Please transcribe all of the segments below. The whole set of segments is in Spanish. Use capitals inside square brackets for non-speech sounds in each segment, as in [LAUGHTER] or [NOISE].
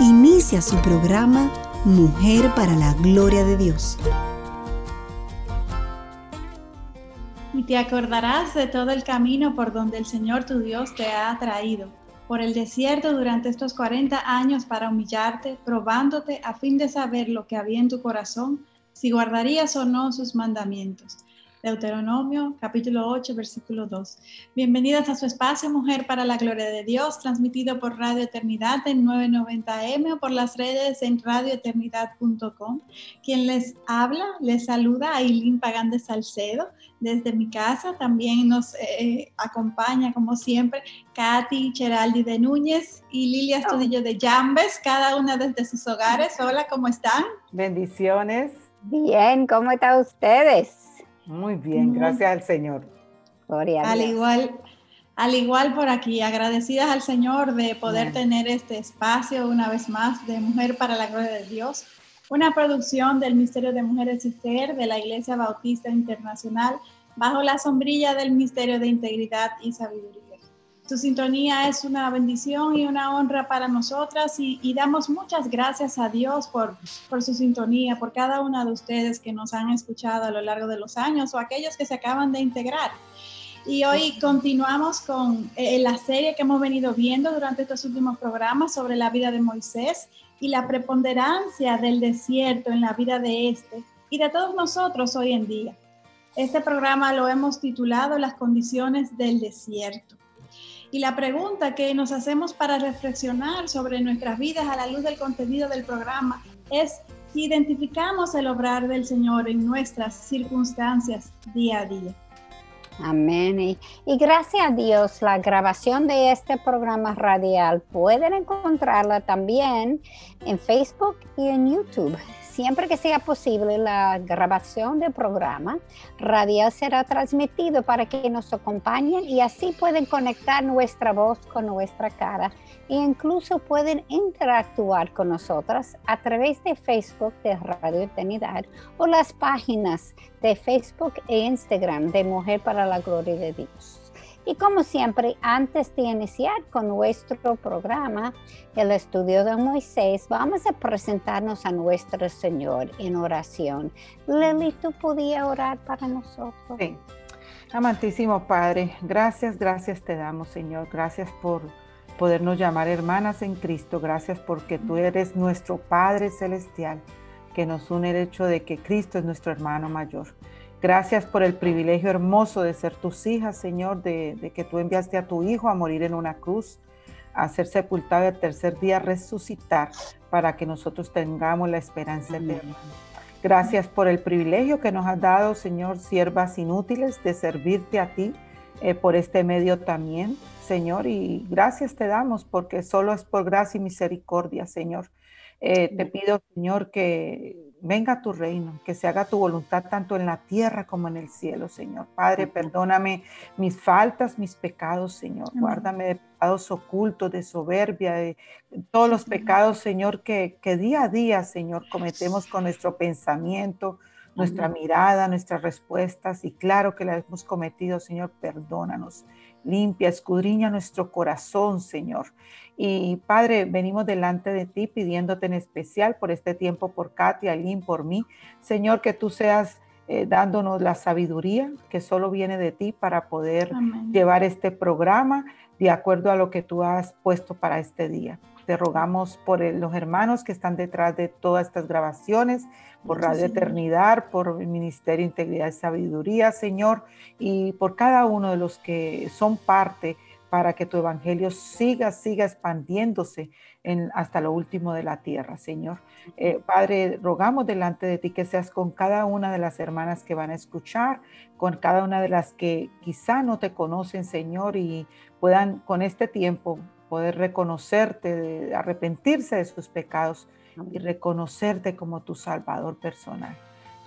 Inicia su programa Mujer para la Gloria de Dios. Y te acordarás de todo el camino por donde el Señor tu Dios te ha traído, por el desierto durante estos 40 años para humillarte, probándote a fin de saber lo que había en tu corazón, si guardarías o no sus mandamientos. Deuteronomio capítulo 8 versículo 2. Bienvenidas a su espacio Mujer para la Gloria de Dios, transmitido por Radio Eternidad en 990M o por las redes en radioeternidad.com. Quien les habla, les saluda Aileen Pagán de Salcedo desde mi casa. También nos eh, acompaña, como siempre, Katy Cheraldi de Núñez y Lilia Estudillo de Llambes, cada una desde sus hogares. Hola, ¿cómo están? Bendiciones. Bien, ¿cómo están ustedes? Muy bien, gracias al Señor. Gloria al igual, al igual por aquí, agradecidas al Señor de poder tener este espacio una vez más de Mujer para la Gloria de Dios, una producción del Ministerio de Mujeres y Ser de la Iglesia Bautista Internacional bajo la sombrilla del Ministerio de Integridad y Sabiduría. Su sintonía es una bendición y una honra para nosotras y, damos muchas gracias a Dios por, por su sintonía, por cada una de ustedes que nos han escuchado a lo largo de los años o aquellos que se acaban de integrar. Y hoy continuamos con eh, la serie que hemos venido viendo durante estos últimos programas sobre la vida de Moisés y la preponderancia del desierto en la vida de este y de todos nosotros hoy en día. Este programa lo hemos titulado Las condiciones del desierto. Y la pregunta que nos hacemos para reflexionar sobre nuestras vidas a la luz del contenido del programa es si identificamos el obrar del Señor en nuestras circunstancias día a día. Amén. Y, y, gracias a Dios, la grabación de este programa radial pueden encontrarla también en Facebook y en YouTube siempre que sea posible, la grabación del programa radial será transmitido para que nos acompañen y así pueden conectar nuestra voz con nuestra cara e incluso pueden interactuar con nosotras a través de Facebook de Radio Eternidad o las páginas de Facebook e Instagram de Mujer para la Gloria de Dios. Y como siempre, antes de iniciar con nuestro programa, el estudio de Moisés, vamos a presentarnos a nuestro Señor en oración. Lili, ¿tú podías orar para nosotros? Sí. Amantísimo Padre, gracias, gracias te damos, Señor. Gracias por podernos llamar hermanas en Cristo. Gracias porque tú eres nuestro Padre Celestial, que nos une el hecho de que Cristo es nuestro hermano mayor. Gracias por el privilegio hermoso de ser tus hijas, Señor, de, que tú enviaste a tu Hijo a morir en una cruz, a ser sepultado y al tercer día resucitar para que nosotros tengamos la esperanza eterna. Gracias por el privilegio que nos has dado, Señor, siervas inútiles, de servirte a ti eh, por este medio también, Señor. Y gracias te damos porque solo es por gracia y misericordia, Señor. Eh, te pido, Señor, que venga tu reino, que se haga tu voluntad tanto en la tierra como en el cielo, Señor. Padre, perdóname mis faltas, mis pecados, Señor. Guárdame de pecados ocultos, de soberbia, de todos los pecados, Señor, que, que día a día, Señor, cometemos con nuestro pensamiento, nuestra mirada, nuestras respuestas. Y claro que la hemos cometido, Señor, perdónanos. Limpia, escudriña nuestro corazón, Señor. Y Padre, venimos delante de ti pidiéndote en especial por este tiempo, por Katia, Aline, por mí. Señor, que tú seas eh, dándonos la sabiduría que solo viene de ti para poder llevar este programa de acuerdo a lo que tú has puesto para este día. Te rogamos por los hermanos que están detrás de todas estas grabaciones, por Radio Eternidad, por el Ministerio de Integridad y Sabiduría, Señor, y por cada uno de los que son parte para que tu evangelio siga, siga expandiéndose en, hasta lo último de la tierra, Señor. Eh, Padre, rogamos delante de ti que seas con cada una de las hermanas que van a escuchar, con cada una de las que quizá no te conocen, Señor, y puedan con este tiempo poder reconocerte, de arrepentirse de sus pecados y reconocerte como tu Salvador personal.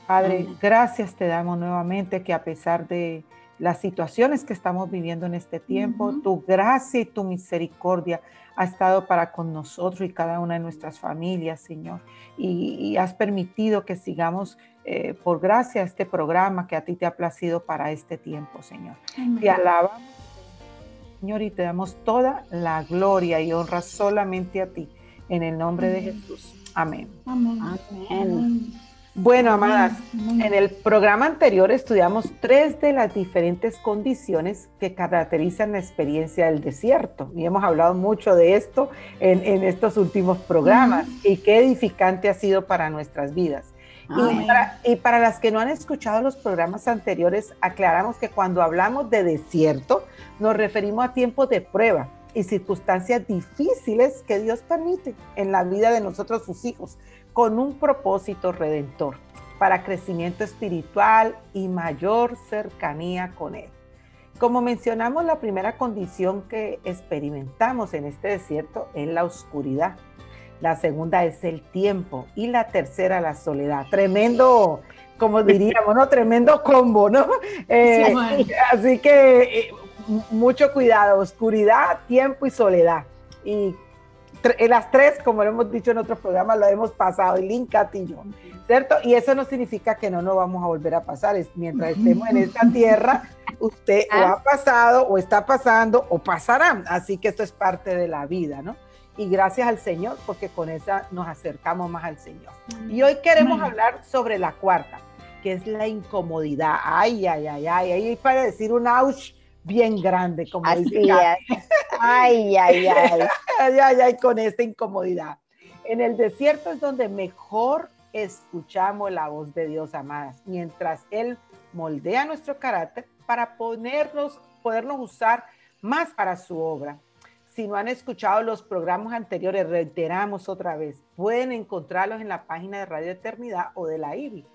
Padre, gracias te damos nuevamente que a pesar de las situaciones que estamos viviendo en este tiempo, tu gracia y tu misericordia ha estado para con nosotros y cada una de nuestras familias, Señor. Y, has permitido que sigamos eh, por gracia este programa que a ti te ha placido para este tiempo, Señor. Te alabamos, Señor, y te damos toda la gloria y honra solamente a ti, en el nombre de Jesús. Amén. Amén. Amén. Bueno, amadas, en el programa anterior estudiamos tres de las diferentes condiciones que caracterizan la experiencia del desierto y hemos hablado mucho de esto en, estos últimos programas y qué edificante ha sido para nuestras vidas. Y para, y para, las que no han escuchado los programas anteriores, aclaramos que cuando hablamos de desierto nos referimos a tiempos de prueba y circunstancias difíciles que Dios permite en la vida de nosotros, sus hijos con un propósito redentor para crecimiento espiritual y mayor cercanía con Él. Como mencionamos, la primera condición que experimentamos en este desierto es la oscuridad. La segunda es el tiempo y la tercera la soledad. Tremendo, como diríamos, ¿no? Tremendo combo, ¿no? Eh, así que eh, mucho cuidado, oscuridad, tiempo y soledad. Y las tres, como lo hemos dicho en otros programas, lo hemos pasado, el link y yo, ¿cierto? Y eso no significa que no nos vamos a volver a pasar. Es, mientras estemos en esta tierra, usted [LAUGHS] o ha ah. pasado, o está pasando, o pasará. Así que esto es parte de la vida, ¿no? Y gracias al Señor, porque con esa nos acercamos más al Señor. Y hoy queremos hablar sobre la cuarta, que es la incomodidad. Ay, ay, ay, ay, ahí para decir un ouch bien grande, como dice. Ay, ay, ay. ay, ay, ay, con esta incomodidad. En el desierto es donde mejor escuchamos la voz de Dios, amadas, mientras Él moldea nuestro carácter para ponernos, podernos usar más para su obra. Si no han escuchado los programas anteriores, reiteramos otra vez, pueden encontrarlos en la página de Radio Eternidad o de la IBI.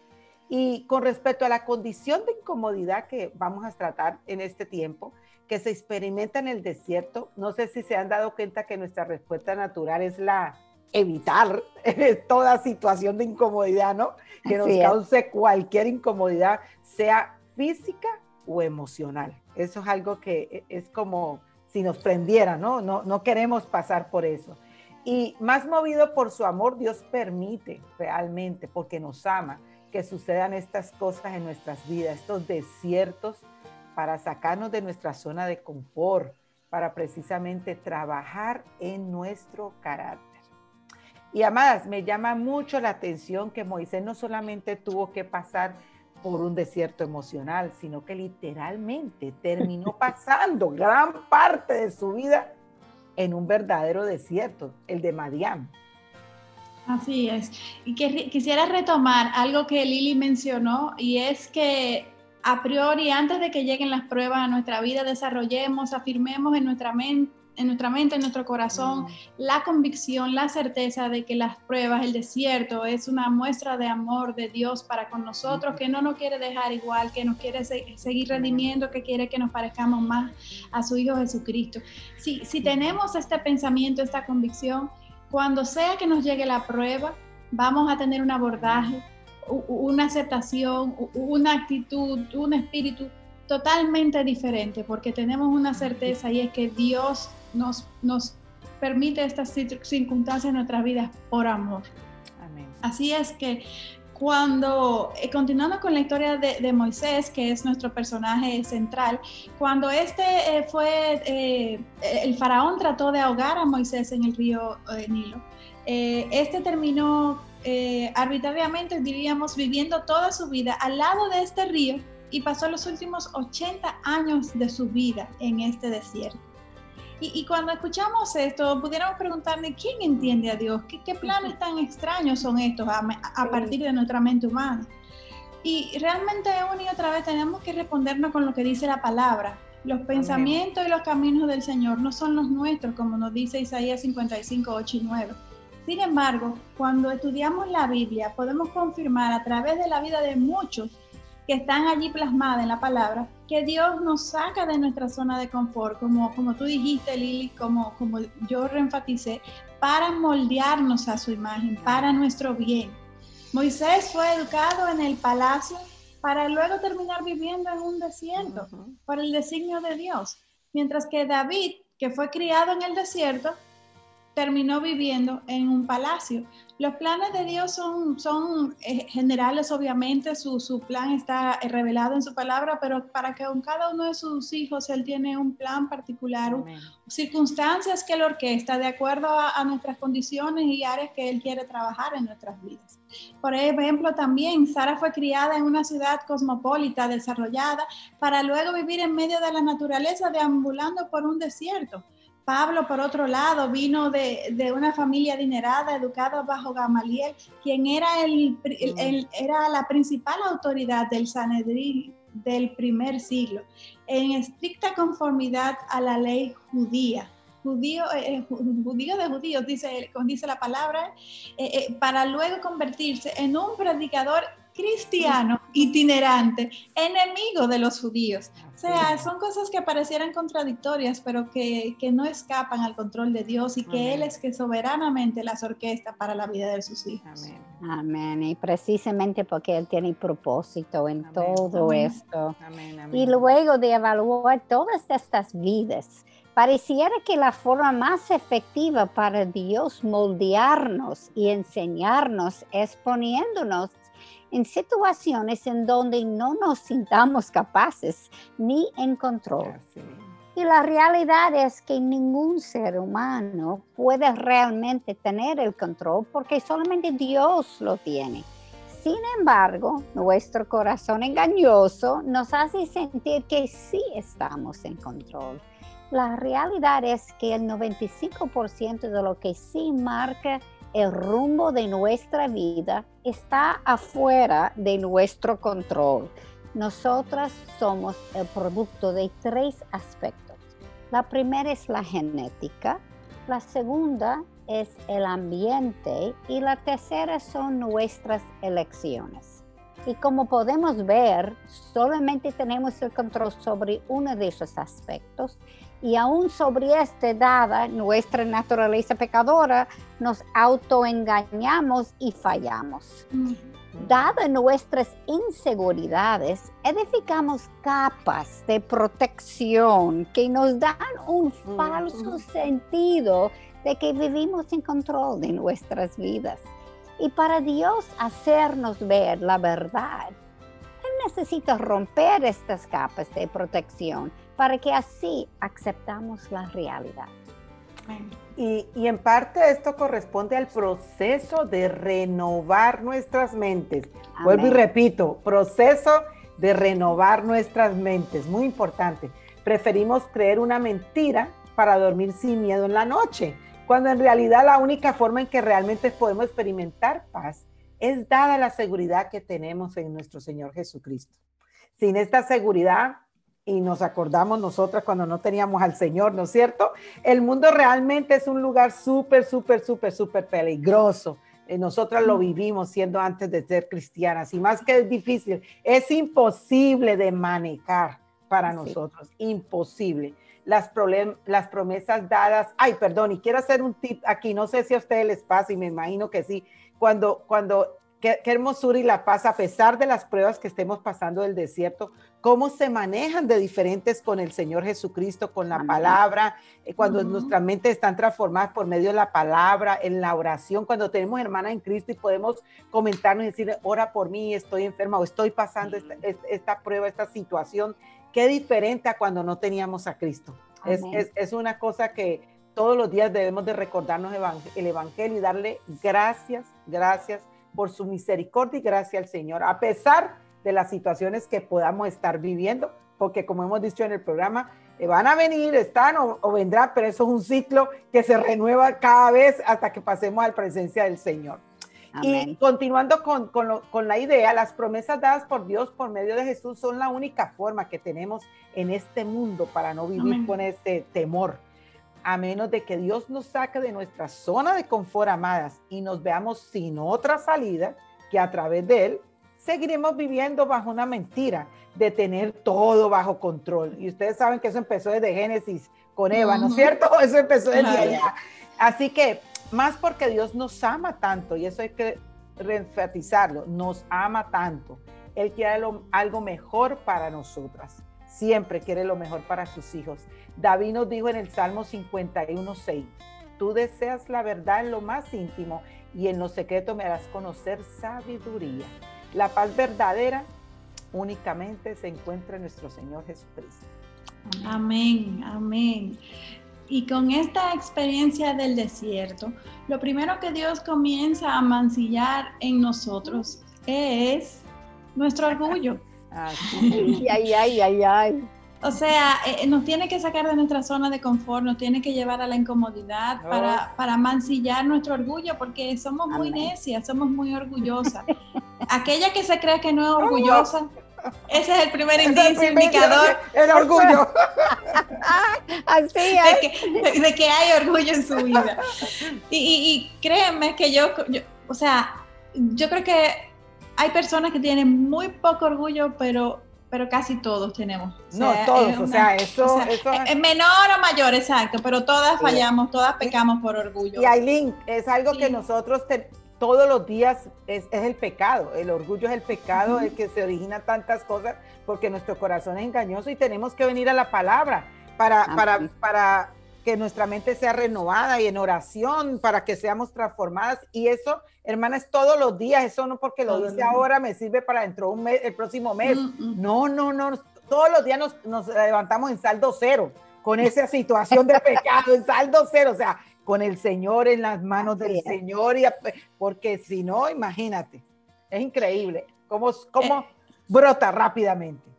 Y con respecto a la condición de incomodidad que vamos a tratar en este tiempo, que se experimenta en el desierto, no sé si se han dado cuenta que nuestra respuesta natural es la evitar [LAUGHS] toda situación de incomodidad, ¿no? Que nos cause cualquier incomodidad, sea física o emocional. Eso es algo que e, es como si nos prendiera, ¿no? No, no queremos pasar por eso. Y más movido por su amor, Dios permite realmente, porque nos ama, que sucedan estas cosas en nuestras vidas, estos desiertos, para sacarnos de nuestra zona de confort, para precisamente trabajar en nuestro carácter. Y amadas, me llama mucho la atención que Moisés no solamente tuvo que pasar por un desierto emocional, sino que literalmente terminó [LAUGHS] pasando gran parte de su vida en un verdadero desierto, el de Madián. Así es. Y que, quisiera retomar algo que Lili mencionó y es que a priori, antes de que lleguen las pruebas a nuestra vida, desarrollemos, afirmemos en nuestra mente en nuestra mente, en nuestro corazón, la convicción, la certeza de que las pruebas, el desierto, es una muestra de amor de Dios para con nosotros, que no nos quiere dejar igual, que nos quiere seguir redimiendo, que quiere que nos parezcamos más a su Hijo Jesucristo. Si, si tenemos este pensamiento, esta convicción, cuando sea que nos llegue la prueba, vamos a tener un abordaje, una aceptación, una actitud, un espíritu totalmente diferente, porque tenemos una certeza y es que Dios nos, nos permite estas circunstancias en nuestras vidas por amor. Así es que cuando, eh, continuando con la historia de, Moisés, que es nuestro personaje central, cuando este eh, fue, eh, el faraón trató de ahogar a Moisés en el río Nilo, este terminó arbitrariamente, diríamos, viviendo toda su vida al lado de este río y pasó los últimos 80 años de su vida en este desierto. Y, cuando escuchamos esto, pudiéramos preguntarle, ¿quién entiende a Dios? ¿Qué, planes tan extraños son estos a, partir de nuestra mente humana? Y realmente una y otra vez tenemos que respondernos con lo que dice la palabra. Los pensamientos y los caminos del Señor no son los nuestros, como nos dice Isaías 55, 8 y 9. Sin embargo, cuando estudiamos la Biblia, podemos confirmar a través de la vida de muchos que están allí plasmadas en la palabra, que Dios nos saca de nuestra zona de confort, como, como tú dijiste, Lili, como, como yo reenfaticé, para moldearnos a su imagen, para nuestro bien. Moisés fue educado en el palacio para luego terminar viviendo en un desierto por el designio de Dios, mientras que David, que fue criado en el desierto, terminó viviendo en un palacio. Los planes de Dios son, son eh, generales, obviamente, su, su, plan está revelado en su palabra, pero para que con cada uno de sus hijos Él tiene un plan particular, circunstancias que Él orquesta de acuerdo a, nuestras condiciones y áreas que Él quiere trabajar en nuestras vidas. Por ejemplo, también Sara fue criada en una ciudad cosmopolita, desarrollada, para luego vivir en medio de la naturaleza, deambulando por un desierto. Pablo, por otro lado, vino de, una familia adinerada, educada bajo Gamaliel, quien era, el, era la principal autoridad del Sanedrín del primer siglo, en estricta conformidad a la ley judía. Judío, eh, eh, judío de judíos, dice, dice la palabra, eh, para luego convertirse en un predicador cristiano itinerante, enemigo de los judíos. O sea, son cosas que parecieran contradictorias, pero que, no escapan al control de Dios y que Él es que soberanamente las orquesta para la vida de sus hijos. Amén. Y precisamente porque Él tiene propósito en todo esto. Y luego de evaluar todas estas vidas, pareciera que la forma más efectiva para Dios moldearnos y enseñarnos es poniéndonos en situaciones en donde no nos sintamos capaces ni en control. Y la realidad es que ningún ser humano puede realmente tener el control porque solamente Dios lo tiene. Sin embargo, nuestro corazón engañoso nos hace sentir que sí estamos en control. La realidad es que el 95% de lo que sí marca el rumbo de nuestra vida está afuera de nuestro control. Nosotras somos el producto de tres aspectos. La primera es la genética, la segunda es el ambiente y la tercera son nuestras elecciones. Y como podemos ver, solamente tenemos el control sobre uno de esos aspectos y aún sobre este dada nuestra naturaleza pecadora, nos autoengañamos y fallamos. Dada nuestras inseguridades, edificamos capas de protección que nos dan un falso sentido de que vivimos en control de nuestras vidas. Y para Dios hacernos ver la verdad, Él necesita romper estas capas de protección para que así aceptamos la realidad. Y, en parte esto corresponde al proceso de renovar nuestras mentes. Vuelvo y repito, proceso de renovar nuestras mentes, muy importante. Preferimos creer una mentira para dormir sin miedo en la noche, cuando en realidad la única forma en que realmente podemos experimentar paz es dada la seguridad que tenemos en nuestro Señor Jesucristo. Sin esta seguridad, y nos acordamos nosotras cuando no teníamos al Señor, ¿no es cierto? El mundo realmente es un lugar súper, súper, súper, súper peligroso. Eh, nosotras lo vivimos siendo antes de ser cristianas y más que es difícil, es imposible de manejar para nosotros, imposible. Las, las promesas dadas, ay, perdón, y quiero hacer un tip aquí, no sé si a ustedes les pasa y me imagino que sí, cuando, cuando Qué, hermosura y la paz, a pesar de las pruebas que estemos pasando del desierto, cómo se manejan de diferentes con el Señor Jesucristo, con la palabra, eh, cuando nuestras mentes están transformadas por medio de la palabra, en la oración, cuando tenemos hermana en Cristo y podemos comentarnos y decir, ora por mí, estoy enferma o estoy pasando esta, esta, prueba, esta situación. Qué diferente a cuando no teníamos a Cristo. Es, es, es, una cosa que todos los días debemos de recordarnos el Evangelio y darle gracias, gracias por su misericordia y gracia al Señor, a pesar de las situaciones que podamos estar viviendo, porque como hemos dicho en el programa, eh, van a venir, están o, o vendrán, pero eso es un ciclo que se renueva cada vez hasta que pasemos a la presencia del Señor. Y continuando con, con, con, la idea, las promesas dadas por Dios por medio de Jesús son la única forma que tenemos en este mundo para no vivir con este temor a menos de que Dios nos saque de nuestra zona de confort, amadas, y nos veamos sin otra salida que a través de Él seguiremos viviendo bajo una mentira de tener todo bajo control. Y ustedes saben que eso empezó desde Génesis con Eva, ¿no es cierto? [LAUGHS] Eso empezó desde allá. Así que, más porque Dios nos ama tanto, y eso hay que reenfatizarlo, nos ama tanto. Él quiere algo mejor para nosotras. Siempre quiere lo mejor para sus hijos. David nos dijo en el Salmo 51.6, tú deseas la verdad en lo más íntimo y en lo secreto me harás conocer sabiduría. La paz verdadera únicamente se encuentra en nuestro Señor Jesucristo. Amén, amén. Y con esta experiencia del desierto, lo primero que Dios comienza a mancillar en nosotros es nuestro orgullo. Ay, ay, ay, ay. O sea, eh, nos tiene que sacar de nuestra zona de confort, nos tiene que llevar a la incomodidad para, para mancillar nuestro orgullo, porque somos muy necias, somos muy orgullosas. Aquella que se cree que no es orgullosa, ese es el primer indicio, indicador. El orgullo. [LAUGHS] Así es. De que, hay orgullo en su vida. Y, créeme que yo, o sea, yo creo que hay personas que tienen muy poco orgullo, pero pero casi todos tenemos. no, todos, o sea, eso, es menor o mayor, exacto, pero todas fallamos, todas pecamos por orgullo. Y Aileen, es algo que nosotros todos los días es, el pecado, el orgullo es el pecado, el que se origina tantas cosas, porque nuestro corazón es engañoso y tenemos que venir a la palabra para, para, para que nuestra mente sea renovada y en oración, para que seamos transformadas. Y eso, hermana, es todos los días, eso no porque lo dice ahora me sirve para dentro un mes, el próximo mes. Mm, mm. No, no, no, todos los días nos, nos levantamos en saldo cero con esa situación de pecado, en saldo cero, o sea, con el Señor en las manos del Señor, y, porque si no, imagínate, es increíble cómo, cómo eh, brota rápidamente.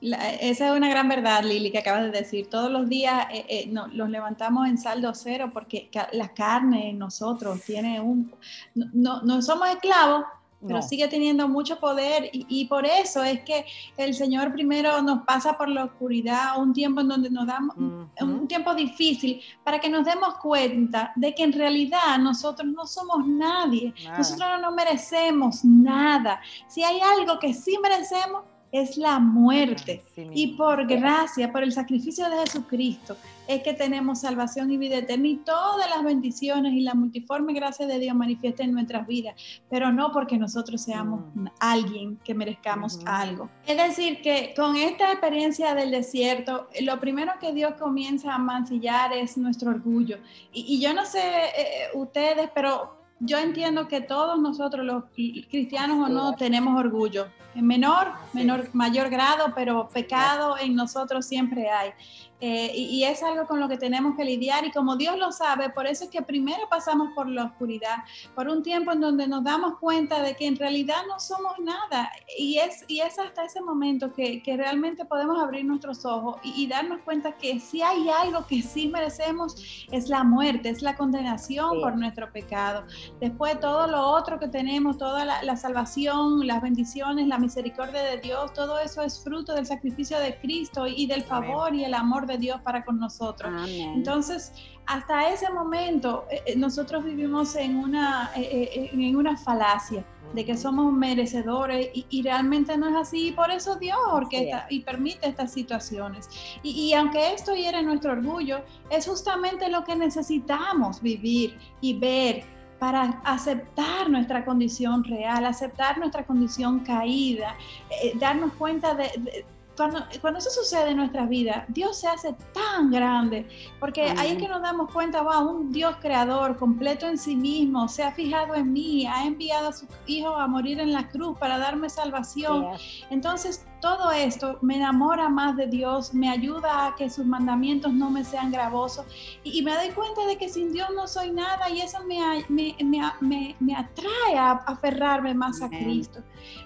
esa es una gran verdad, Lili, que acabas de decir. Todos los días eh, eh, los levantamos en saldo cero porque la carne en nosotros tiene un... No, no somos esclavos, pero sigue teniendo mucho poder y, por eso es que el Señor primero nos pasa por la oscuridad, un tiempo en donde nos damos, un tiempo difícil, para que nos demos cuenta de que en realidad nosotros no somos nadie, nosotros no nos merecemos nada. Si hay algo que sí merecemos, es la muerte. y por gracia, por el sacrificio de Jesucristo, es que tenemos salvación y vida eterna y todas las bendiciones y la multiforme gracia de Dios manifiesta en nuestras vidas, pero no porque nosotros seamos mm. alguien que merezcamos algo. Es decir, que con esta experiencia del desierto, lo primero que Dios comienza a mancillar es nuestro orgullo. Y, yo no sé eh, ustedes, pero yo entiendo que todos nosotros, los cristianos o no, tenemos orgullo. En menor, menor, mayor grado, pero pecado en nosotros siempre hay. Eh, y, es algo con lo que tenemos que lidiar y como Dios lo sabe, por eso es que primero pasamos por la oscuridad, por un tiempo en donde nos damos cuenta de que en realidad no somos nada y es, y es hasta ese momento que, que realmente podemos abrir nuestros ojos y, darnos cuenta que si hay algo que sí merecemos es la muerte, es la condenación por nuestro pecado. Después todo lo otro que tenemos, toda la, salvación, las bendiciones, la misericordia de Dios, todo eso es fruto del sacrificio de Cristo y, del favor y el amor de Dios para con nosotros. Entonces, hasta ese momento, eh, eh, nosotros vivimos en una, eh, en una falacia de que somos merecedores y, realmente no es así. Y por eso Dios orquesta y permite estas situaciones. Y, y, aunque esto hiere nuestro orgullo, es justamente lo que necesitamos vivir y ver para aceptar nuestra condición real, aceptar nuestra condición caída, darnos cuenta de cuando, cuando, eso sucede en nuestra vida, Dios se hace tan grande, porque ahí es que nos damos cuenta, wow, un Dios creador, completo en sí mismo, se ha fijado en mí, ha enviado a su Hijo a morir en la cruz para darme salvación. Entonces, todo esto me enamora más de Dios, me ayuda a que sus mandamientos no me sean gravosos y, me doy cuenta de que sin Dios no soy nada y eso me, me, me, me atrae a aferrarme más a Cristo.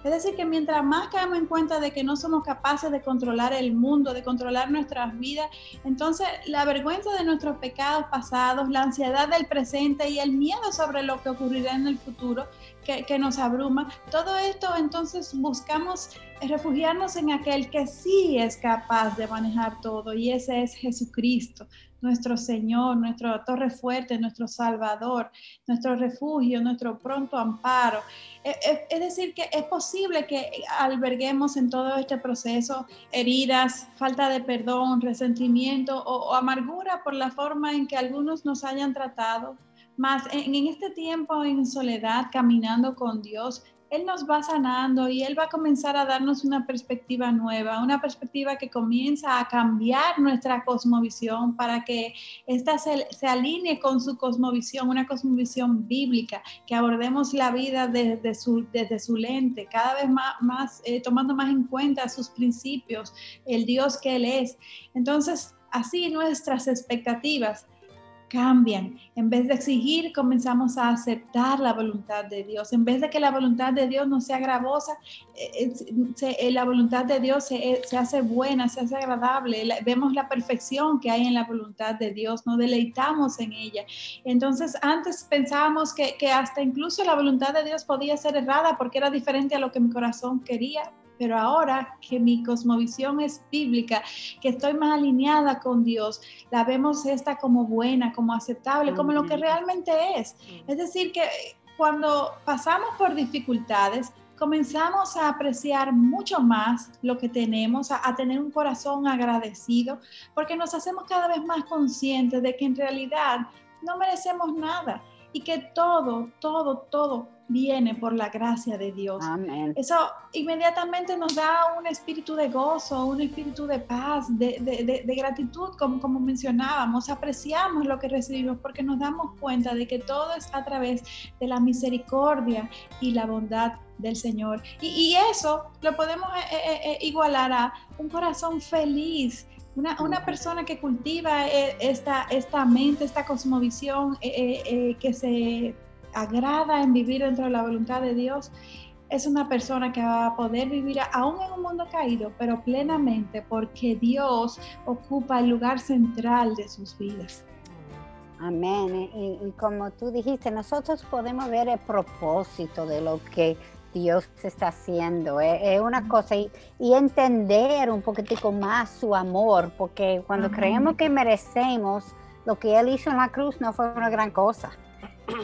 Es decir, que mientras más caemos en cuenta de que no somos capaces de controlar el mundo, de controlar nuestras vidas, entonces la vergüenza de nuestros pecados pasados, la ansiedad del presente y el miedo sobre lo que ocurrirá en el futuro que, nos abruma. Todo esto entonces buscamos refugiarnos en aquel que sí es capaz de manejar todo y ese es Jesucristo, nuestro Señor, nuestro torre fuerte, nuestro Salvador, nuestro refugio, nuestro pronto amparo. E, e, es decir, que es posible que alberguemos en todo este proceso heridas, falta de perdón, resentimiento o amargura por la forma en que algunos nos hayan tratado, más en, este tiempo en soledad, caminando con Dios, Él nos va sanando y Él va a comenzar a darnos una perspectiva nueva, una perspectiva que comienza a cambiar nuestra cosmovisión para que ésta se, alinee con su cosmovisión, una cosmovisión bíblica, que abordemos la vida desde su, desde su lente, cada vez más, eh, tomando más en cuenta sus principios, el Dios que Él es. Entonces, así nuestras expectativas cambian. En vez de exigir, comenzamos a aceptar la voluntad de Dios. En vez de que la voluntad de Dios no sea gravosa, eh, eh, la voluntad de Dios se, hace buena, se hace agradable. vemos la perfección que hay en la voluntad de Dios, nos deleitamos en ella. Entonces, antes pensábamos que, que hasta incluso la voluntad de Dios podía ser errada porque era diferente a lo que mi corazón quería pero ahora que mi cosmovisión es bíblica, que estoy más alineada con Dios, la vemos esta como buena, como aceptable, como lo que realmente es. Es decir, que cuando pasamos por dificultades, comenzamos a apreciar mucho más lo que tenemos, a, tener un corazón agradecido, porque nos hacemos cada vez más conscientes de que en realidad no merecemos nada y que todo, todo, todo viene por la gracia de Dios. Eso inmediatamente nos da un espíritu de gozo, un espíritu de paz, de, gratitud, como, como mencionábamos. Apreciamos lo que recibimos porque nos damos cuenta de que todo es a través de la misericordia y la bondad del Señor. Y, eso lo podemos eh, eh, eh, igualar a un corazón feliz una, persona que cultiva eh, esta, esta mente, esta cosmovisión eh, eh, que se agrada en vivir dentro de la voluntad de Dios, es una persona que va a poder vivir aún en un mundo caído, pero plenamente porque Dios ocupa el lugar central de sus vidas. Amén. y como tú dijiste, nosotros podemos ver el propósito de lo que Dios está haciendo. Es, una cosa y, entender un poquitico más su amor, porque cuando creemos que merecemos, lo que Él hizo en la cruz no fue una gran cosa.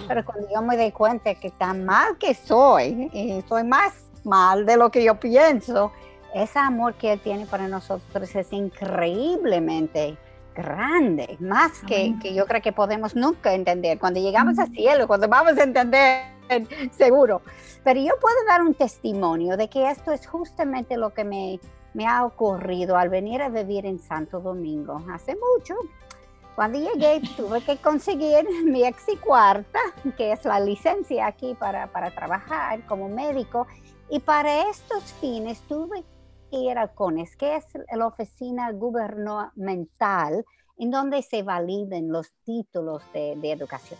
Pero cuando yo me doy cuenta que tan mal que soy, y soy más mal de lo que yo pienso, ese amor que Él tiene para nosotros es increíblemente grande, más que, que, yo creo que podemos nunca entender. Cuando llegamos al cielo, cuando vamos a entender, seguro. Pero yo puedo dar un testimonio de que esto es justamente lo que me, me ha ocurrido al venir a vivir en Santo Domingo hace mucho. Cuando llegué tuve que conseguir [LAUGHS] mi ex y cuarta, que es la licencia aquí para, para trabajar como médico, y para estos fines tuve que ir al CONES, que es la oficina gubernamental en donde se validen los títulos de, de educación.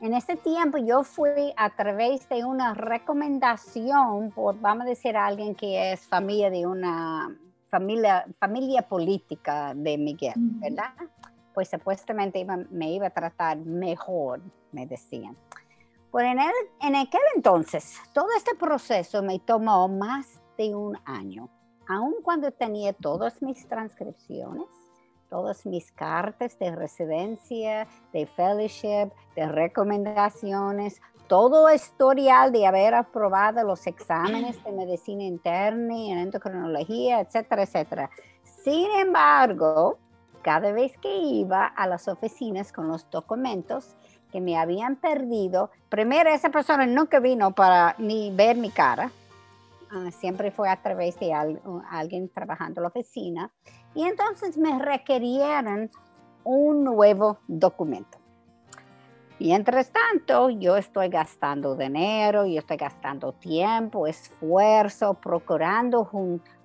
En ese tiempo yo fui a través de una recomendación por, vamos a decir, alguien que es familia de una familia, familia política de Miguel, ¿verdad? Pues supuestamente me iba a tratar mejor, me decían. Pues en, el, en aquel entonces, todo este proceso me tomó más de un año, aun cuando tenía todas mis transcripciones, todas mis cartas de residencia, de fellowship, de recomendaciones, todo historial de haber aprobado los exámenes de medicina interna y endocrinología, etcétera, etcétera. Sin embargo, cada vez que iba a las oficinas con los documentos que me habían perdido, primero esa persona nunca vino para ni ver mi cara, ah, siempre fue a través de alguien trabajando en la oficina y entonces me requirieron un nuevo documento. Mientras tanto, yo estoy gastando dinero, yo estoy gastando tiempo, esfuerzo, procurando juntar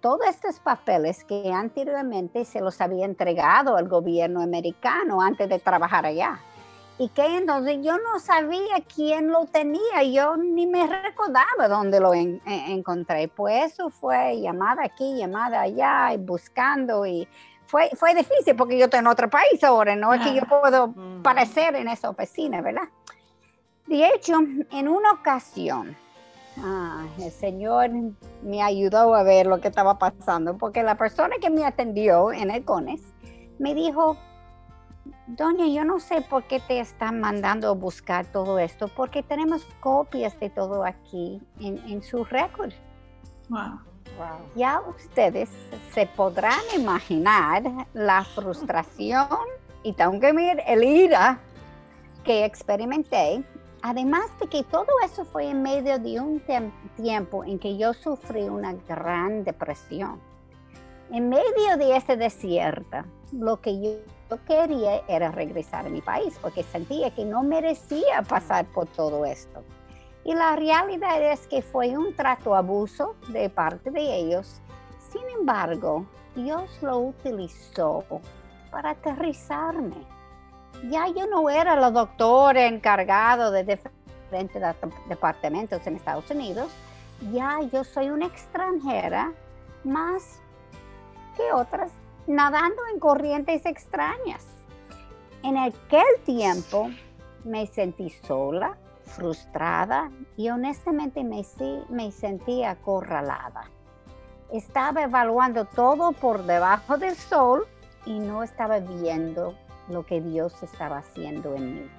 todos estos papeles que anteriormente se los había entregado al gobierno americano antes de trabajar allá. Y que entonces yo no sabía quién lo tenía, yo ni me recordaba dónde lo encontré. Pues eso fue llamada aquí, llamada allá, y buscando y fue, fue difícil porque yo estoy en otro país ahora, no es que yo puedo parecer en esa oficina, ¿verdad? De hecho, en una ocasión, ah, el Señor me ayudó a ver lo que estaba pasando, porque la persona que me atendió en el CONES me dijo, Doña, yo no sé por qué te están mandando a buscar todo esto, porque tenemos copias de todo aquí en, su récord. Wow. Ya ustedes se podrán imaginar la frustración y también el ira que experimenté, además de que todo eso fue en medio de un tiempo en que yo sufrí una gran depresión. En medio de ese desierto, lo que yo quería era regresar a mi país porque sentía que no merecía pasar por todo esto. Y la realidad es que fue un trato abuso de parte de ellos. Sin embargo, Dios lo utilizó para aterrizarme. Ya yo no era la doctora encargada de diferentes departamentos en Estados Unidos. Ya yo soy una extranjera más que otras nadando en corrientes extrañas. En aquel tiempo me sentí sola, frustrada y honestamente me, me sentí acorralada. Estaba evaluando todo por debajo del sol y no estaba viendo lo que Dios estaba haciendo en mí.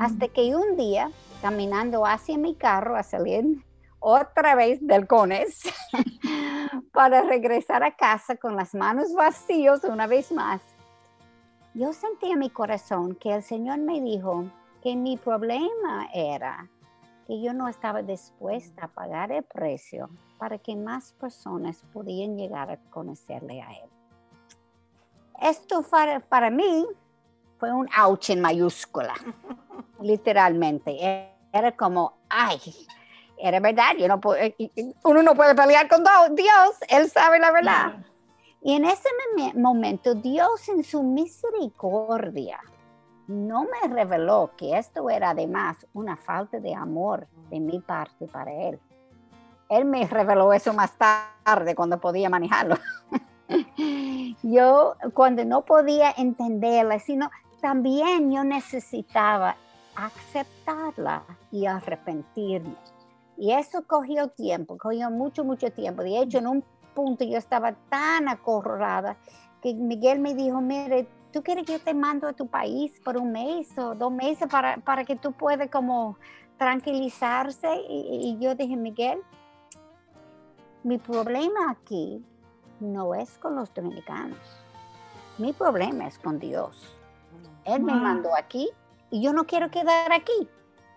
Hasta que un día, caminando hacia mi carro a salir otra vez del CONES [LAUGHS] para regresar a casa con las manos vacías una vez más, yo sentí en mi corazón que el Señor me dijo que mi problema era que yo no estaba dispuesta a pagar el precio para que más personas pudieran llegar a conocerle a Él. Esto para, para mí fue un ouch en mayúscula, [LAUGHS] literalmente. Era como, ay, era verdad, yo no eh, uno no puede pelear con Dios, Él sabe la verdad. Y en ese momento Dios en su misericordia no me reveló que esto era además una falta de amor de mi parte para Él. Él me reveló eso más tarde cuando podía manejarlo. [LAUGHS] yo cuando no podía entenderla, sino también yo necesitaba aceptarla y arrepentirme. Y eso cogió tiempo, cogió mucho, mucho tiempo. De hecho, en un punto yo estaba tan acorralada que Miguel me dijo, mire, ¿tú quieres que yo te mando a tu país por un mes o dos meses para, para que tú puedas como tranquilizarse? Y, y yo dije, Miguel, mi problema aquí no es con los dominicanos. Mi problema es con Dios. Él me mandó aquí y yo no quiero quedar aquí.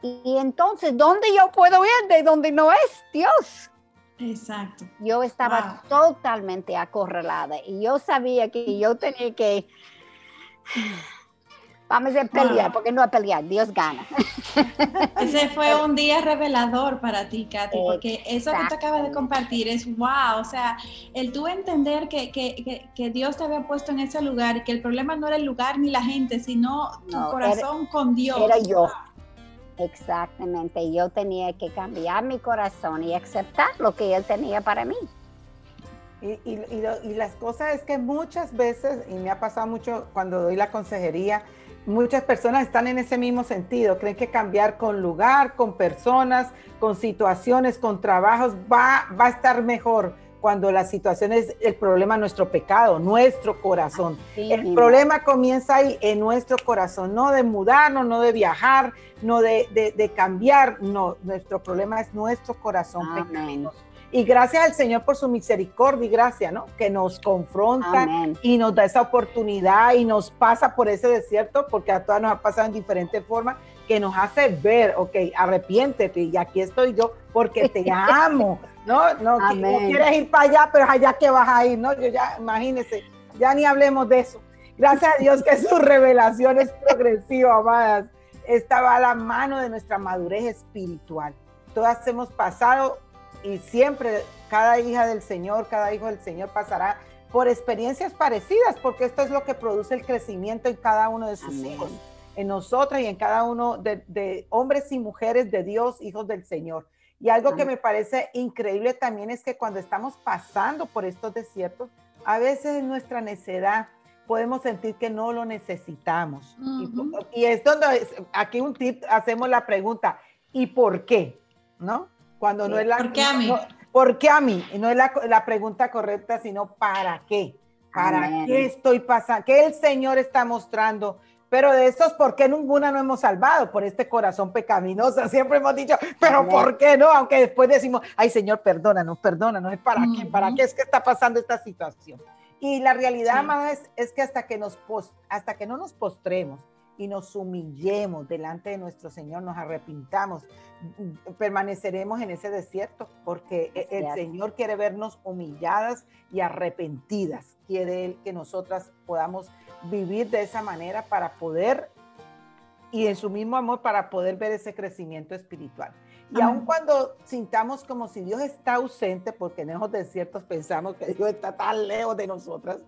Y entonces, ¿dónde yo puedo ir de donde no es Dios? Exacto. Yo estaba totalmente acorralada y yo sabía que yo tenía que, vamos a pelear, porque no a pelear, Dios gana. [LAUGHS] Ese fue un día revelador para ti, Katy, porque eso que tú acabas de compartir es wow, o sea, el tú entender que, que, que, Dios te había puesto en ese lugar y que el problema no era el lugar ni la gente, sino tu corazón con Dios. Era yo. Exactamente, yo tenía que cambiar mi corazón y aceptar lo que Él tenía para mí. Y, y, las cosas es que muchas veces, y me ha pasado mucho cuando doy la consejería, muchas personas están en ese mismo sentido, creen que cambiar con lugar, con personas, con situaciones, con trabajos, va, va a estar mejor cuando la situación es el problema nuestro pecado, nuestro corazón. el problema comienza ahí en nuestro corazón, no de mudarnos, no de viajar, no de, de, cambiar, no, nuestro problema es nuestro corazón Y gracias al Señor por su misericordia y gracia, ¿no? Que nos confronta y nos da esa oportunidad y nos pasa por ese desierto, porque a todas nos ha pasado en diferentes formas, que nos hace ver, ok, arrepiéntete y aquí estoy yo porque te [LAUGHS] amo. No, no, no quieres ir para allá, pero allá que vas a ir, ¿no? Yo ya, imagínese, ya ni hablemos de eso. Gracias a Dios que su [LAUGHS] revelación es progresiva, amadas. Estaba a la mano de nuestra madurez espiritual. Todas hemos pasado y siempre cada hija del Señor, cada hijo del Señor pasará por experiencias parecidas, porque esto es lo que produce el crecimiento en cada uno de sus hijos, en nosotras y en cada uno de, de hombres y mujeres de Dios, hijos del Señor. Y algo que me parece increíble también es que cuando estamos pasando por estos desiertos, a veces nuestra necedad podemos sentir que no lo necesitamos. y, es donde aquí un tip, hacemos la pregunta, ¿y por qué? ¿No? Cuando no es la... ¿Por qué a mí? ¿Por qué a mí? No es la, pregunta correcta, sino ¿para qué? ¿Para qué estoy pasando? ¿Qué el Señor está mostrando? Pero de esos, ¿por qué ninguna no hemos salvado? Por este corazón pecaminoso. [LAUGHS] Siempre hemos dicho, pero ¿por qué no? Aunque después decimos, ay Señor, perdónanos, perdónanos. ¿Es para qué? ¿Para qué es que está pasando esta situación? Y la realidad más es, que hasta que, nos hasta que no nos postremos y nos humillemos delante de nuestro Señor, nos arrepintamos, permaneceremos en ese desierto, porque e, el Señor quiere vernos humilladas y arrepentidas. Quiere Él que nosotras podamos vivir de esa manera para poder, y en su mismo amor, para poder ver ese crecimiento espiritual. Y aun cuando sintamos como si Dios está ausente, porque en esos desiertos pensamos que Dios está tan lejos de nosotras,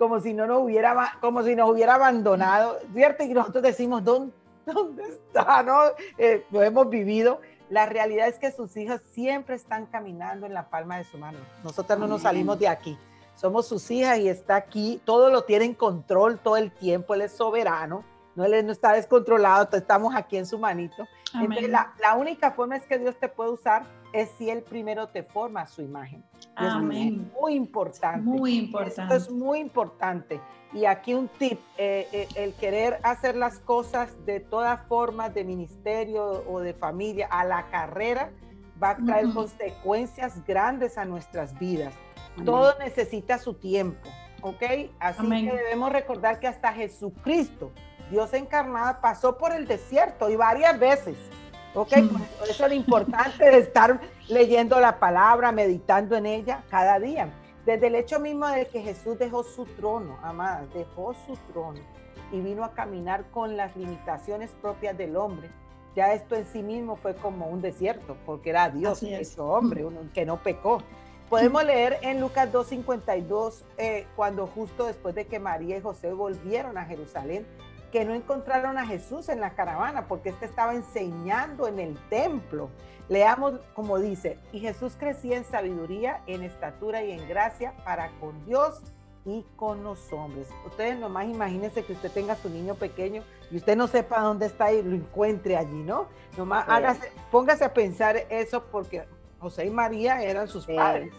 como si no nos hubiera, como si nos hubiera abandonado, ¿cierto? Y nosotros decimos, ¿dónde, dónde está? ¿No? Eh, lo hemos vivido. La realidad es que sus hijas siempre están caminando en la palma de su mano. Nosotras no nos salimos de aquí. Somos sus hijas y está aquí. Todo lo tiene en control todo el tiempo. Él es soberano. No, no está descontrolado. Estamos aquí en su manito. la, la única forma es que Dios te puede usar es si Él primero te forma su imagen. Amén. muy importante. Muy importante. Esto es muy importante. Y aquí un tip, eh, eh, el querer hacer las cosas de todas formas, de ministerio o de familia, a la carrera, va a traer consecuencias grandes a nuestras vidas. Todo necesita su tiempo, ¿ok? Así que debemos recordar que hasta Jesucristo, Dios encarnado, pasó por el desierto y varias veces. ¿Ok? Por eso es lo importante de estar leyendo la palabra, meditando en ella cada día. Desde el hecho mismo de que Jesús dejó su trono, amadas, dejó su trono y vino a caminar con las limitaciones propias del hombre. Ya esto en sí mismo fue como un desierto, porque era Dios, ese hombre, uno que no pecó. Podemos leer en Lucas 2.52, eh, cuando justo después de que María y José volvieron a Jerusalén, que no encontraron a Jesús en la caravana porque éste estaba enseñando en el templo. Leamos como dice, y Jesús crecía en sabiduría, en estatura y en gracia para con Dios y con los hombres. Ustedes nomás imagínense que usted tenga su niño pequeño y usted no sepa dónde está y lo encuentre allí, ¿no? Nomás hágase, póngase a pensar eso porque José y María eran sus padres.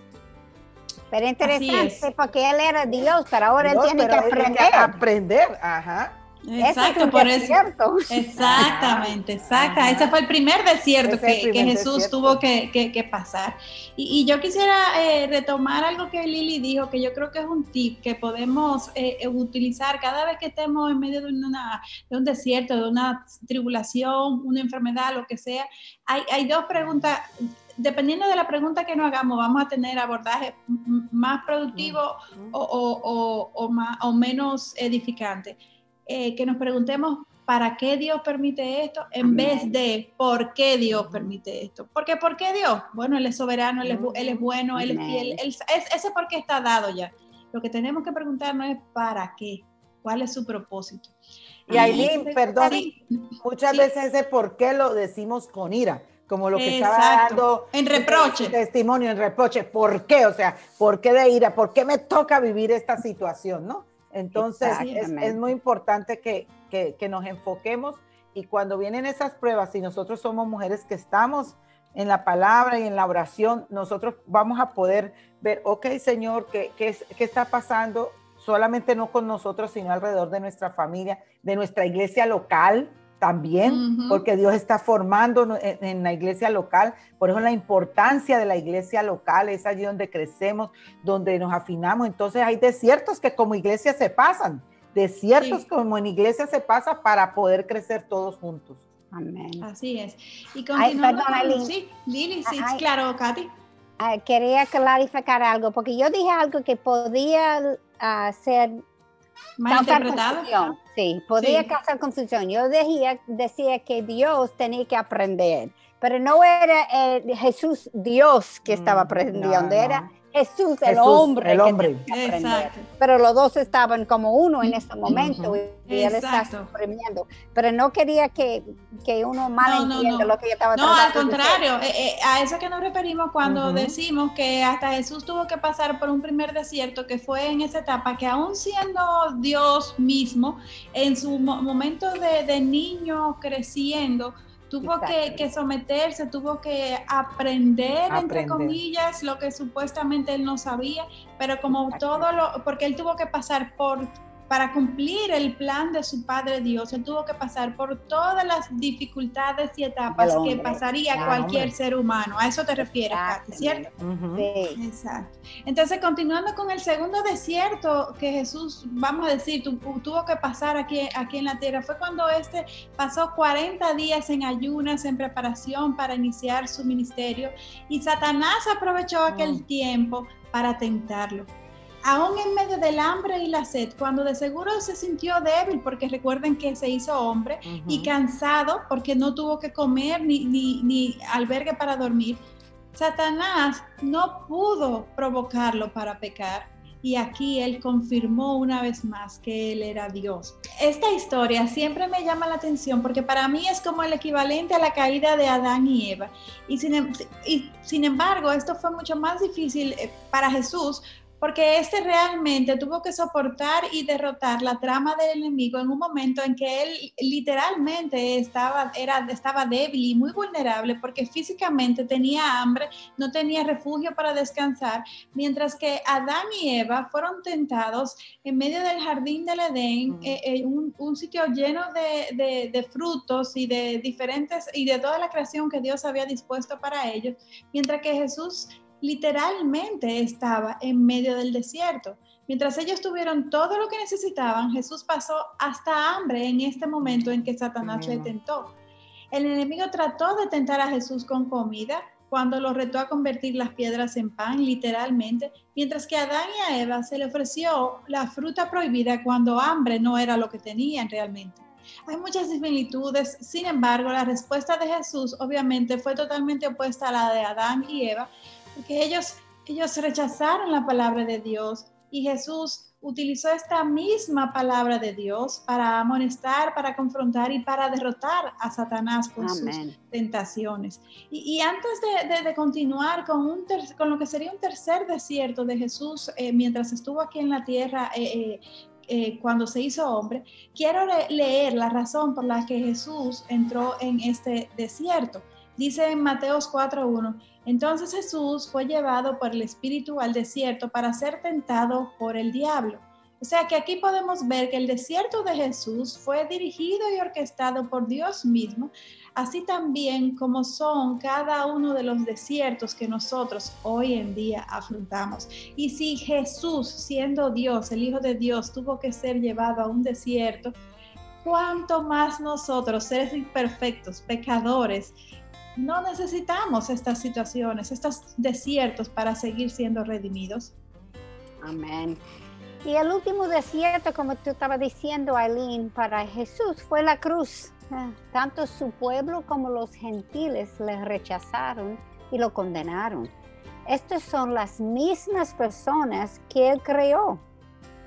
Pero interesante porque él era Dios, pero ahora él tiene que aprender. Que aprender, ajá. Exacto, por eso. [LAUGHS] Exactamente, exacta. Ese fue el primer desierto que, Jesús tuvo que, pasar. Y, yo quisiera eh, retomar algo que Lili dijo, que yo creo que es un tip que podemos eh, eh, utilizar cada vez que estemos en medio de, una, de un desierto, de una tribulación, una enfermedad, lo que sea. Hay, hay dos preguntas dependiendo de la pregunta que nos hagamos, vamos a tener abordaje más productivo o, o, más, o menos edificante. Eh, que nos preguntemos para qué Dios permite esto en vez de por qué Dios permite esto. Porque ¿por qué Dios? Bueno, Él es soberano, Él es, él es bueno, Él es fiel. Él, es, ese por qué está dado ya. Lo que tenemos que preguntarnos es para qué, cuál es su propósito. Y Aileen, perdón, muchas veces ese por qué lo decimos con ira como lo que estaba dando en reproche. Testimonio en reproche. ¿Por qué? O sea, ¿por qué de ira? ¿Por qué me toca vivir esta situación? ¿No? Entonces es, muy importante que, nos enfoquemos y cuando vienen esas pruebas, si nosotros somos mujeres que estamos en la palabra y en la oración, nosotros vamos a poder ver, ok Señor, ¿qué, qué, está pasando? Solamente no con nosotros, sino alrededor de nuestra familia, de nuestra iglesia local, también, porque Dios está formando en, la iglesia local. Por eso la importancia de la iglesia local es allí donde crecemos, donde nos afinamos. Entonces hay desiertos que como iglesia se pasan, desiertos como en iglesia se pasa para poder crecer todos juntos. Amén. Así es. Y continuando. sí, Lili, sí, claro, Katy. quería clarificar algo, porque yo dije algo que podía uh, ser interpretado. Sí, podía causar confusión. Yo decía, decía que Dios tenía que aprender, pero no era eh, Jesús Dios que estaba mm, aprendiendo, era Jesús, el hombre. El hombre. Exacto. Pero los dos estaban como uno en ese momento y él está suprimiendo. Pero no quería que, que uno mal entienda lo que yo estaba No, al contrario, eh, eh, a eso que nos referimos cuando decimos que hasta Jesús tuvo que pasar por un primer desierto, que fue en esa etapa, que aún siendo Dios mismo, en su momento de, de niño creciendo, tuvo que, someterse, tuvo que aprender, entre comillas, lo que supuestamente él no sabía, pero como todo lo, porque él tuvo que pasar por para cumplir el plan de su Padre Dios, él tuvo que pasar por todas las dificultades y etapas que pasaría cualquier ser humano. A eso te refieres, Katy, ¿cierto? Sí. Exacto. Entonces, continuando con el segundo desierto que Jesús, vamos a decir, tuvo que pasar aquí, aquí en la tierra, fue cuando este pasó 40 días en ayunas, en preparación para iniciar su ministerio, y Satanás aprovechó aquel mm. tiempo para tentarlo aún en medio del hambre y la sed, cuando de seguro se sintió débil, porque recuerden que se hizo hombre, y cansado porque no tuvo que comer ni, ni, albergue para dormir, Satanás no pudo provocarlo para pecar. Y aquí él confirmó una vez más que él era Dios. Esta historia siempre me llama la atención porque para mí es como el equivalente a la caída de Adán y Eva. Y sin, em, y sin embargo, esto fue mucho más difícil eh, para Jesús porque este realmente tuvo que soportar y derrotar la trama del enemigo en un momento en que él literalmente estaba, era, estaba débil y muy vulnerable porque físicamente tenía hambre, no tenía refugio para descansar, mientras que Adán y Eva fueron tentados en medio del jardín del Edén, eh, eh, un, sitio lleno de, de frutos y de diferentes, y de toda la creación que Dios había dispuesto para ellos, mientras que Jesús literalmente estaba en medio del desierto. Mientras ellos tuvieron todo lo que necesitaban, Jesús pasó hasta hambre en este momento en que Satanás le tentó. El enemigo trató de tentar a Jesús con comida cuando lo retó a convertir las piedras en pan, literalmente, mientras que a Adán y a Eva se le ofreció la fruta prohibida cuando hambre no era lo que tenían realmente. Hay muchas similitudes, sin embargo, la respuesta de Jesús obviamente fue totalmente opuesta a la de Adán y Eva, porque ellos, ellos rechazaron la palabra de Dios y Jesús utilizó esta misma palabra de Dios para amonestar, para confrontar y para derrotar a Satanás con sus tentaciones. Y, antes de, continuar con, un con lo que sería un tercer desierto de Jesús eh, mientras estuvo aquí en la tierra, eh, eh, cuando se hizo hombre, quiero leer la razón por la que Jesús entró en este desierto. Dice en Mateos 4.1, entonces Jesús fue llevado por el Espíritu al desierto para ser tentado por el diablo. O sea que aquí podemos ver que el desierto de Jesús fue dirigido y orquestado por Dios mismo, así también como son cada uno de los desiertos que nosotros hoy en día afrontamos. Y si Jesús, siendo Dios, el Hijo de Dios, tuvo que ser llevado a un desierto, ¿cuánto más nosotros, seres imperfectos, pecadores, no necesitamos estas situaciones, estos desiertos para seguir siendo redimidos. Amén. Y el último desierto, como tú estabas diciendo, Aileen, para Jesús fue la cruz. Ah, tanto su pueblo como los gentiles le rechazaron y lo condenaron. Estas son las mismas personas que él creó.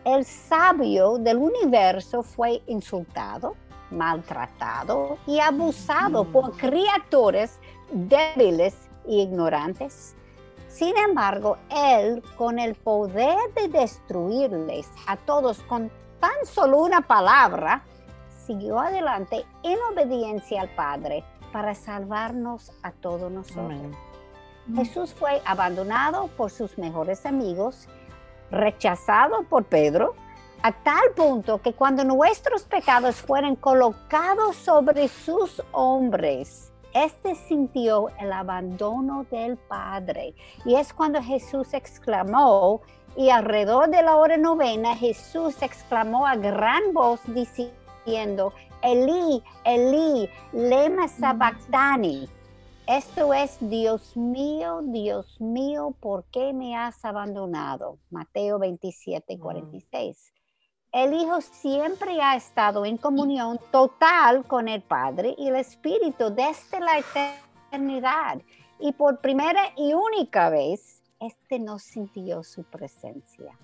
El sabio del universo fue insultado, maltratado y abusado por criaturas débiles e ignorantes. Sin embargo, Él, con el poder de destruirles a todos con tan solo una palabra, siguió adelante en obediencia al Padre para salvarnos a todos nosotros. Jesús fue abandonado por sus mejores amigos, rechazado por Pedro, a tal punto que cuando nuestros pecados fueron colocados sobre sus hombres, este sintió el abandono del Padre. Y es cuando Jesús exclamó, y alrededor de la hora novena, Jesús exclamó a gran voz diciendo, Eli, Eli, lema sabactani. Esto es, Dios mío, Dios mío, ¿por qué me has abandonado? Mateo 27, 46 el Hijo siempre ha estado en comunión total con el Padre y el Espíritu desde la eternidad. Y por primera y única vez, este no sintió su presencia.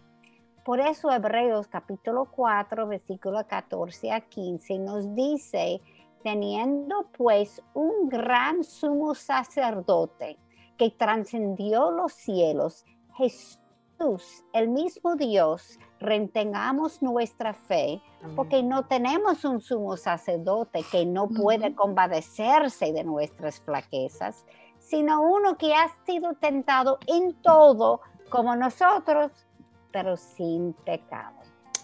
Por eso Hebreos capítulo 4, versículo 14 a 15 nos dice, teniendo pues un gran sumo sacerdote que trascendió los cielos, Jesús, el mismo Dios, retengamos nuestra fe, porque no tenemos un sumo sacerdote que no puede compadecerse de nuestras flaquezas, sino uno que ha sido tentado en todo como nosotros, pero sin pecado.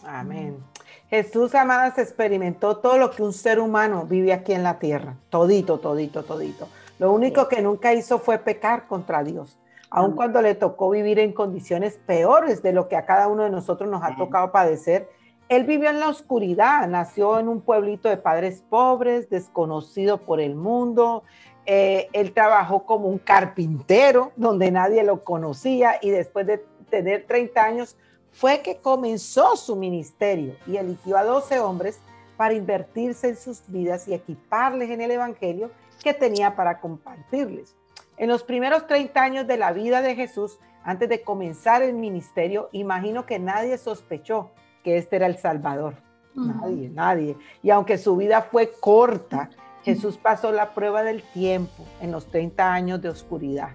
Amén. Jesús, amadas, experimentó todo lo que un ser humano vive aquí en la tierra. Todito, todito, todito. Lo único que nunca hizo fue pecar contra Dios. Aun cuando le tocó vivir en condiciones peores de lo que a cada uno de nosotros nos ha tocado padecer, él vivió en la oscuridad, nació en un pueblito de padres pobres, desconocido por el mundo. Eh, él trabajó como un carpintero donde nadie lo conocía y después de tener 30 años fue que comenzó su ministerio y eligió a 12 hombres para invertirse en sus vidas y equiparles en el Evangelio que tenía para compartirles. En los primeros 30 años de la vida de Jesús, antes de comenzar el ministerio, imagino que nadie sospechó que este era el Salvador. Nadie, nadie. Y aunque su vida fue corta, Jesús pasó la prueba del tiempo en los 30 años de oscuridad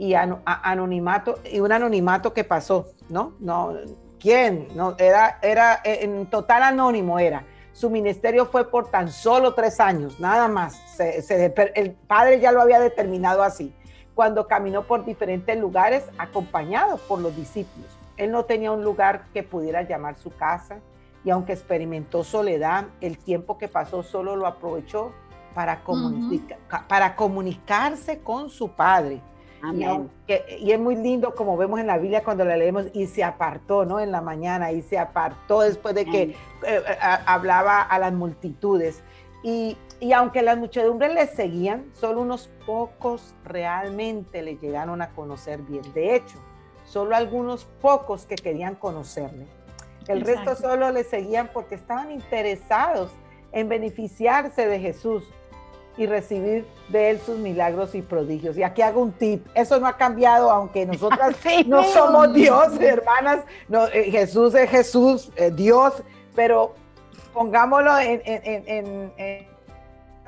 y anonimato y un anonimato que pasó, ¿no? No, ¿quién? No, era, era en total anónimo era. Su ministerio fue por tan solo tres años, nada más. el padre ya lo había determinado así, cuando caminó por diferentes lugares acompañado por los discípulos. Él no tenía un lugar que pudiera llamar su casa y aunque experimentó soledad, el tiempo que pasó solo lo aprovechó para, para comunicarse con su padre y, es muy lindo como vemos en la Biblia cuando la leemos y se apartó, ¿no? En la mañana y se apartó después de que eh, eh, hablaba a las multitudes. Y, y, aunque las muchedumbres le seguían, solo unos pocos realmente le llegaron a conocer bien. De hecho, solo algunos pocos que querían conocerle. El resto solo le seguían porque estaban interesados en beneficiarse de Jesús y recibir de Él sus milagros y prodigios. Y aquí hago un tip, eso no ha cambiado, aunque nosotras [LAUGHS] no somos Dios, hermanas, no, eh, Jesús es Jesús, eh, Dios, pero pongámoslo en, en,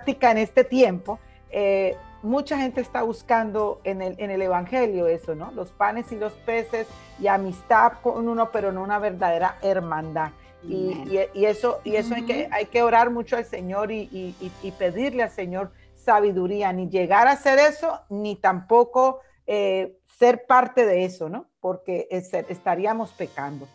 práctica en este tiempo. Eh, mucha gente está buscando en el, en el Evangelio eso, ¿no? Los panes y los peces y amistad con uno, pero no una verdadera hermandad. Y, eso, y eso hay, que, hay que orar mucho al Señor y, pedirle al Señor sabiduría, ni llegar a hacer eso, ni tampoco eh, ser parte de eso, ¿no? Porque estaríamos pecando.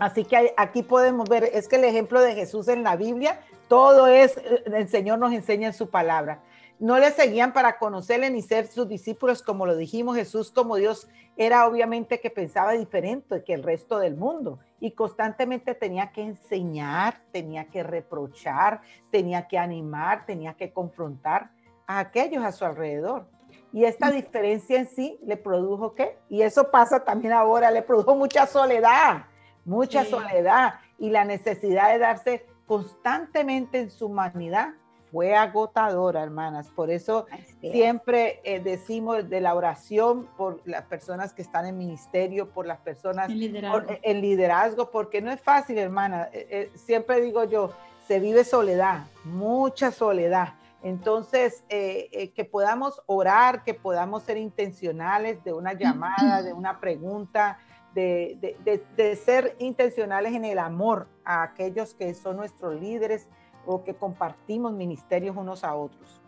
Así que aquí podemos ver, es que el ejemplo de Jesús en la Biblia, todo es, eh, el Señor nos enseña en su palabra no le seguían para conocerle ni ser sus discípulos, como lo dijimos, Jesús como Dios era obviamente que pensaba diferente que el resto del mundo y constantemente tenía que enseñar, tenía que reprochar, tenía que animar, tenía que confrontar a aquellos a su alrededor. Y esta diferencia en sí le produjo qué? Y eso pasa también ahora, le produjo mucha soledad, mucha soledad y la necesidad de darse constantemente en su humanidad fue agotadora, hermanas. Por eso siempre eh, decimos de la oración por las personas que están en ministerio, por las personas en liderazgo, liderazgo porque no es fácil, hermana. Eh, eh, siempre digo yo, se vive soledad, mucha soledad. Entonces, que podamos orar, que podamos ser intencionales de una llamada, de una pregunta, de, de ser intencionales en el amor a aquellos que son nuestros líderes, o que compartimos ministerios unos a otros.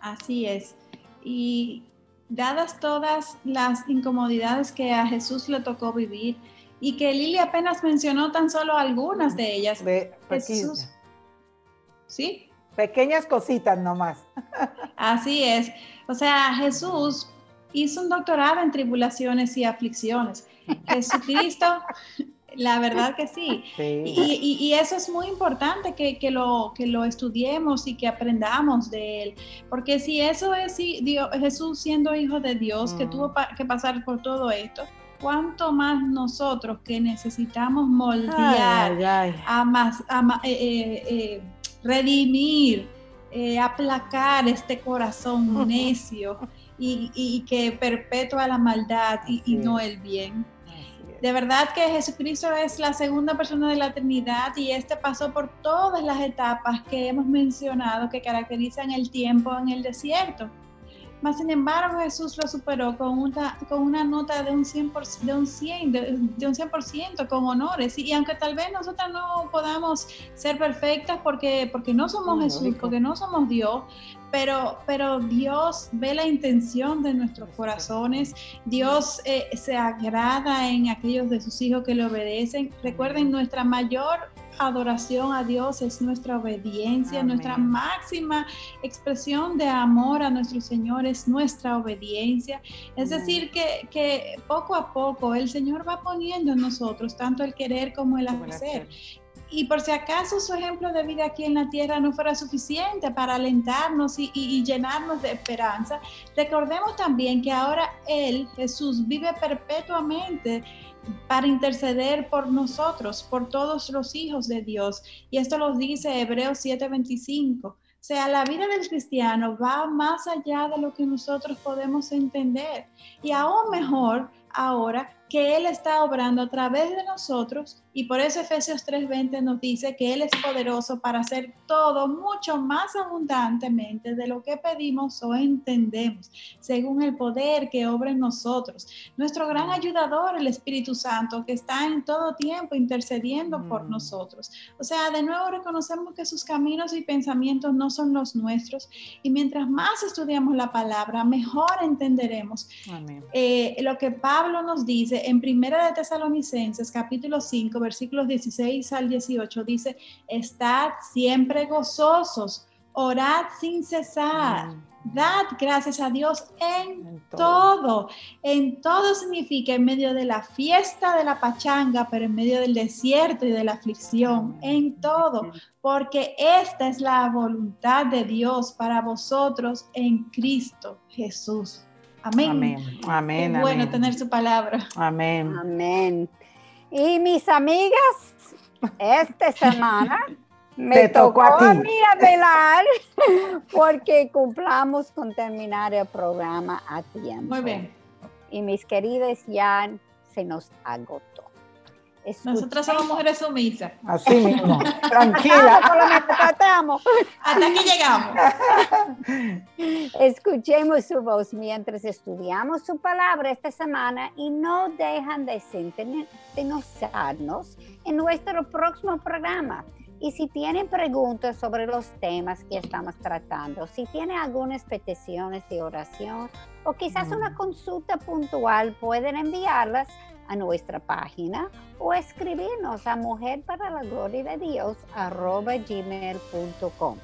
Así es. Y dadas todas las incomodidades que a Jesús le tocó vivir y que Lili apenas mencionó tan solo algunas de ellas. Jesús, ¿Sí? Pequeñas cositas nomás. [LAUGHS] Así es. O sea, Jesús hizo un doctorado en tribulaciones y aflicciones. Jesucristo la verdad que sí. Y, eso es muy importante que, lo, que lo estudiemos y que aprendamos de él. Porque si eso es Dios, Jesús siendo hijo de Dios, que mm. tuvo que pasar por todo esto, ¿cuánto más nosotros que necesitamos moldear, a más, eh, eh, eh, redimir, aplacar este corazón [LAUGHS] necio? Y, que perpetúa la maldad y, no el bien. De verdad que Jesucristo es la segunda persona de la Trinidad y este pasó por todas las etapas que hemos mencionado que caracterizan el tiempo en el desierto. Mas, sin embargo, Jesús lo superó con una, con una nota de un 100%, de un 100, de, un 100% con honores. Y, aunque tal vez nosotras no podamos ser perfectas porque, porque no somos Jesús, porque no somos Dios, pero, pero Dios ve la intención de nuestros corazones, Dios eh, se agrada en aquellos de sus hijos que le obedecen. Recuerden, nuestra mayor adoración a Dios es nuestra obediencia, nuestra máxima expresión de amor a nuestro Señor es nuestra obediencia. Es decir, que, que, poco a poco el Señor va poniendo en nosotros tanto el querer como el hacer. Y por si acaso su ejemplo de vida aquí en la tierra no fuera suficiente para alentarnos y, llenarnos de esperanza, recordemos también que ahora Él, Jesús, vive perpetuamente para interceder por nosotros, por todos los hijos de Dios. Y esto lo dice Hebreos 7:25. O sea, la vida del cristiano va más allá de lo que nosotros podemos entender. Y aún mejor ahora que Él está obrando a través de nosotros y por eso Efesios 3:20 nos dice que Él es poderoso para hacer todo mucho más abundantemente de lo que pedimos o entendemos, según el poder que obra en nosotros. Nuestro gran ayudador, el Espíritu Santo, que está en todo tiempo intercediendo por mm. nosotros. O sea, de nuevo reconocemos que sus caminos y pensamientos no son los nuestros y mientras más estudiamos la palabra, mejor entenderemos eh, lo que Pablo nos dice en Primera de Tesalonicenses, capítulo 5, versículos 16 al 18, dice, estad siempre gozosos, orad sin cesar. Mm. Dad gracias a Dios en, todo. En todo significa en medio de la fiesta de la pachanga, pero en medio del desierto y de la aflicción. En todo. Porque esta es la voluntad de Dios para vosotros en Cristo Jesús. Amén. Amén. bueno tener su palabra. Amén. Amén. Y mis amigas, esta [LAUGHS] semana me tocó, a, mí a velar [LAUGHS] porque cumplamos con terminar el programa a tiempo. Muy bien. Y mis queridas ya se nos agotó. Nosotras somos mujeres sumisas. Así mismo. [LAUGHS] Tranquila. Hasta aquí llegamos. [LAUGHS] Escuchemos su voz mientras estudiamos su palabra esta semana y no dejan de sintonizarnos en nuestro próximo programa. Y si tienen preguntas sobre los temas que estamos tratando, si tienen algunas peticiones de oración o quizás una consulta puntual, pueden enviarlas a nuestra página o escribirnos a mujer para la gloria de Dios arroba gmail.com.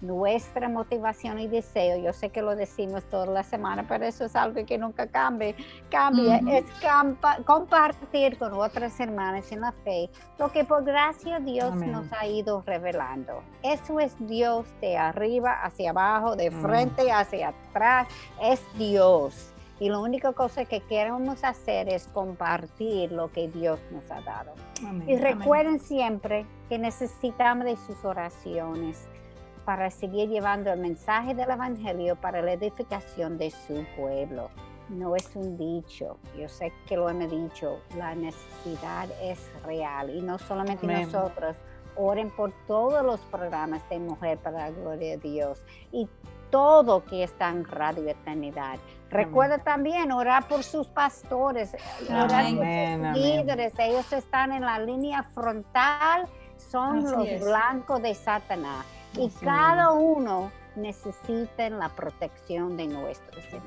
Nuestra motivación y deseo, yo sé que lo decimos toda la semana, pero eso es algo que nunca cambie, cambia, es compartir con otras hermanas en la fe lo que por gracia Dios nos ha ido revelando. Eso es Dios de arriba hacia abajo, de frente hacia atrás, es Dios y la única cosa que queremos hacer es compartir lo que Dios nos ha dado. y recuerden siempre que necesitamos de sus oraciones para seguir llevando el mensaje del Evangelio para la edificación de su pueblo. No es un dicho, yo sé que lo hemos dicho, la necesidad es real y no solamente nosotros, oren por todos los programas de Mujer para la Gloria de Dios y todo que está en Radio Eternidad. Recuerda también orar por sus pastores, orar por sus líderes. Ellos están en la línea frontal, son los blancos de Satanás. Y cada uno necesita la protección de nuestro Señor.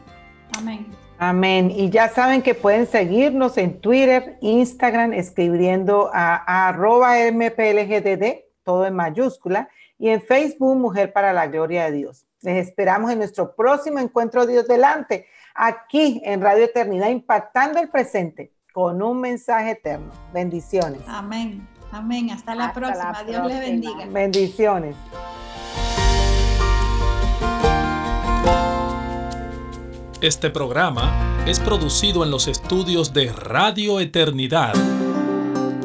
Amén. Amén. Y ya saben que pueden seguirnos en Twitter, Instagram, escribiendo a, a arroba mplgdd, todo en mayúscula, y en Facebook, Mujer para la Gloria de Dios. Les esperamos en nuestro próximo encuentro Dios delante, aquí en Radio Eternidad, impactando el presente con un mensaje eterno. Bendiciones. Amén. Amén. Hasta la próxima. Dios les bendiga. Bendiciones. Este programa es producido en los estudios de Radio Eternidad.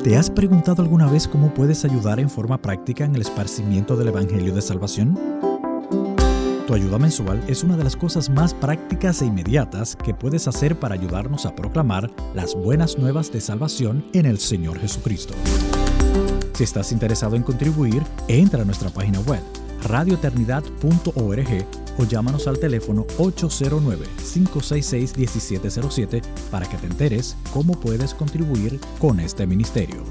¿Te has preguntado alguna vez cómo puedes ayudar en forma práctica en el esparcimiento del Evangelio de Salvación? Tu ayuda mensual es una de las cosas más prácticas e inmediatas que puedes hacer para ayudarnos a proclamar las buenas nuevas de salvación en el Señor Jesucristo. Si estás interesado en contribuir, entra a nuestra página web radioeternidad.org o llámanos al teléfono 809-566-1707 para que te enteres cómo puedes contribuir con este ministerio.